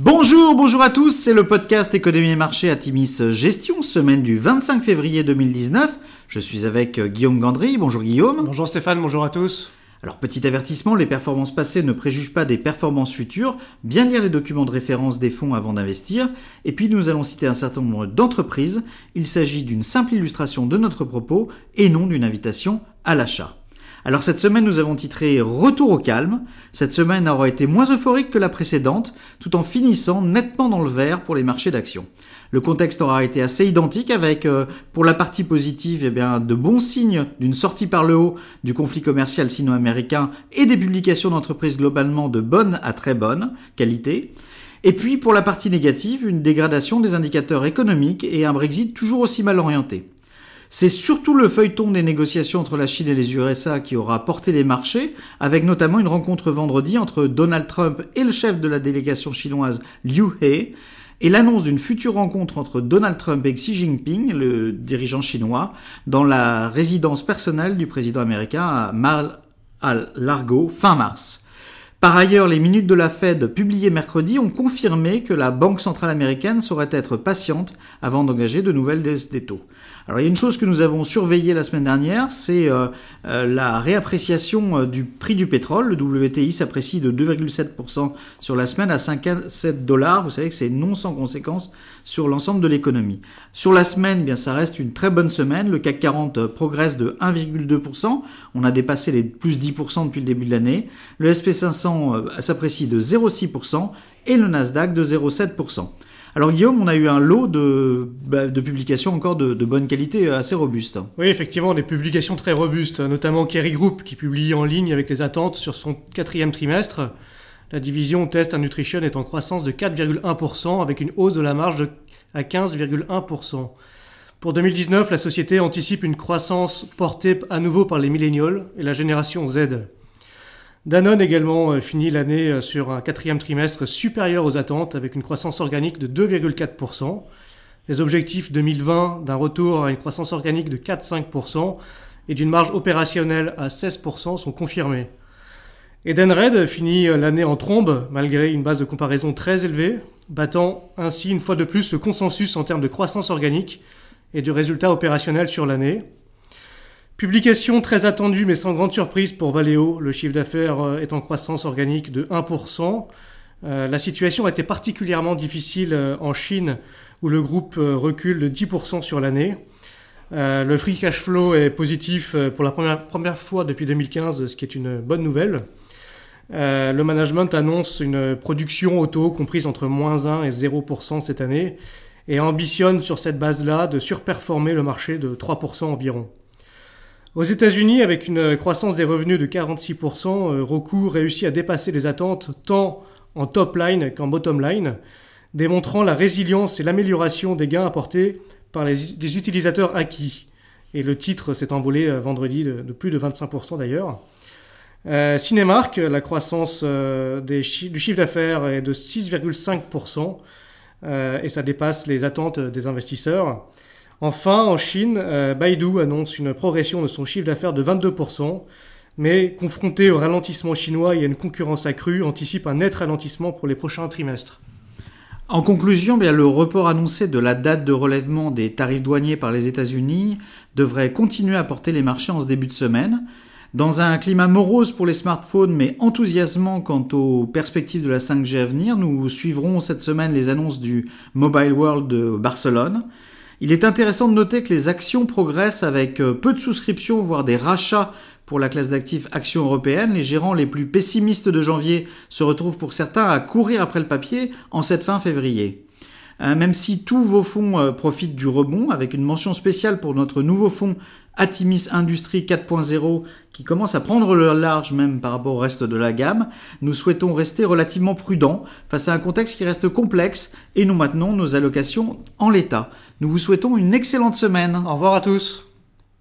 Bonjour, bonjour à tous, c'est le podcast Économie et Marché à Timis Gestion, semaine du 25 février 2019. Je suis avec euh, Guillaume Gandry. Bonjour Guillaume. Bonjour Stéphane, bonjour à tous. Alors petit avertissement, les performances passées ne préjugent pas des performances futures. Bien lire les documents de référence des fonds avant d'investir. Et puis nous allons citer un certain nombre d'entreprises. Il s'agit d'une simple illustration de notre propos et non d'une invitation à l'achat. Alors cette semaine, nous avons titré Retour au calme. Cette semaine aura été moins euphorique que la précédente, tout en finissant nettement dans le vert pour les marchés d'actions. Le contexte aura été assez identique avec, euh, pour la partie positive, eh bien, de bons signes d'une sortie par le haut du conflit commercial sino-américain et des publications d'entreprises globalement de bonne à très bonne qualité. Et puis, pour la partie négative, une dégradation des indicateurs économiques et un Brexit toujours aussi mal orienté. C'est surtout le feuilleton des négociations entre la Chine et les USA qui aura porté les marchés, avec notamment une rencontre vendredi entre Donald Trump et le chef de la délégation chinoise Liu He, et l'annonce d'une future rencontre entre Donald Trump et Xi Jinping, le dirigeant chinois, dans la résidence personnelle du président américain à Mar-a-Largo fin mars. Par ailleurs, les minutes de la Fed publiées mercredi ont confirmé que la Banque centrale américaine saurait être patiente avant d'engager de nouvelles des taux. Alors il y a une chose que nous avons surveillée la semaine dernière, c'est euh, euh, la réappréciation euh, du prix du pétrole. Le WTI s'apprécie de 2,7% sur la semaine à 57 dollars. Vous savez que c'est non sans conséquence sur l'ensemble de l'économie. Sur la semaine, eh bien ça reste une très bonne semaine. Le CAC 40 progresse de 1,2%. On a dépassé les plus 10% depuis le début de l'année. Le SP500 s'apprécie de 0,6% et le Nasdaq de 0,7%. Alors Guillaume, on a eu un lot de, bah, de publications encore de, de, bonne qualité, euh, assez robustes. Oui, effectivement, des publications très robustes, notamment Kerry Group qui publie en ligne avec les attentes sur son quatrième trimestre. La division Test and Nutrition est en croissance de 4,1% avec une hausse de la marge à 15,1%. Pour 2019, la société anticipe une croissance portée à nouveau par les millénials et la génération Z. Danone également euh, finit l'année euh, sur un quatrième trimestre supérieur aux attentes avec une croissance organique de 2,4%. Les objectifs 2020 d'un retour à une croissance organique de 4-5% et d'une marge opérationnelle à 16% sont confirmés. Edenred finit euh, l'année en trombe malgré une base de comparaison très élevée, battant ainsi une fois de plus le consensus en termes de croissance organique et de résultats opérationnels sur l'année. Publication très attendue mais sans grande surprise pour Valeo. Le chiffre d'affaires euh, est en croissance organique de 1%. Euh, la situation a été particulièrement difficile euh, en Chine où le groupe recule de 10% sur l'année. le free cash flow est positif pour la première, première, fois depuis 2015, ce qui est une bonne nouvelle. le management annonce une production auto comprise entre moins 1 et 0% cette année et ambitionne sur cette base-là de surperformer le marché de 3% environ. Aux États-Unis, avec une croissance des revenus de 46%, euh, Roku réussit à dépasser les attentes tant en top line qu'en bottom line, démontrant la résilience et l'amélioration des gains apportés par les, utilisateurs acquis. Et le titre s'est envolé euh, vendredi de, plus de 25% d'ailleurs. Euh, Cinemark, la croissance du chiffre d'affaires est de 6,5% et ça dépasse les attentes des investisseurs. Enfin, en Chine, euh, Baidu annonce une progression de son chiffre d'affaires de 22%, mais confronté au ralentissement chinois et à une concurrence accrue, anticipe un net ralentissement pour les prochains trimestres. En conclusion, bien, le report annoncé de la date de relèvement des tarifs douaniers par les États-Unis devrait continuer à porter les marchés en ce début de semaine. Dans un climat morose pour les smartphones, mais enthousiasmant quant aux perspectives de la 5G à venir, nous suivrons cette semaine les annonces du Mobile World de Barcelone. Il est intéressant de noter que les actions progressent avec euh, peu de souscriptions, voire des rachats pour la classe d'actifs actions européennes. Les gérants les plus pessimistes de janvier se retrouvent pour certains à courir après le papier en cette fin février. Euh, même si tous vos fonds euh, profitent du rebond, avec une mention spéciale pour notre nouveau fonds Atimis Industrie 4.0 qui commence à prendre le large même par rapport au reste de la gamme, nous souhaitons rester relativement prudents face à un contexte qui reste complexe et nous maintenons nos allocations en l'état. Nous vous souhaitons une excellente semaine. Au revoir à tous.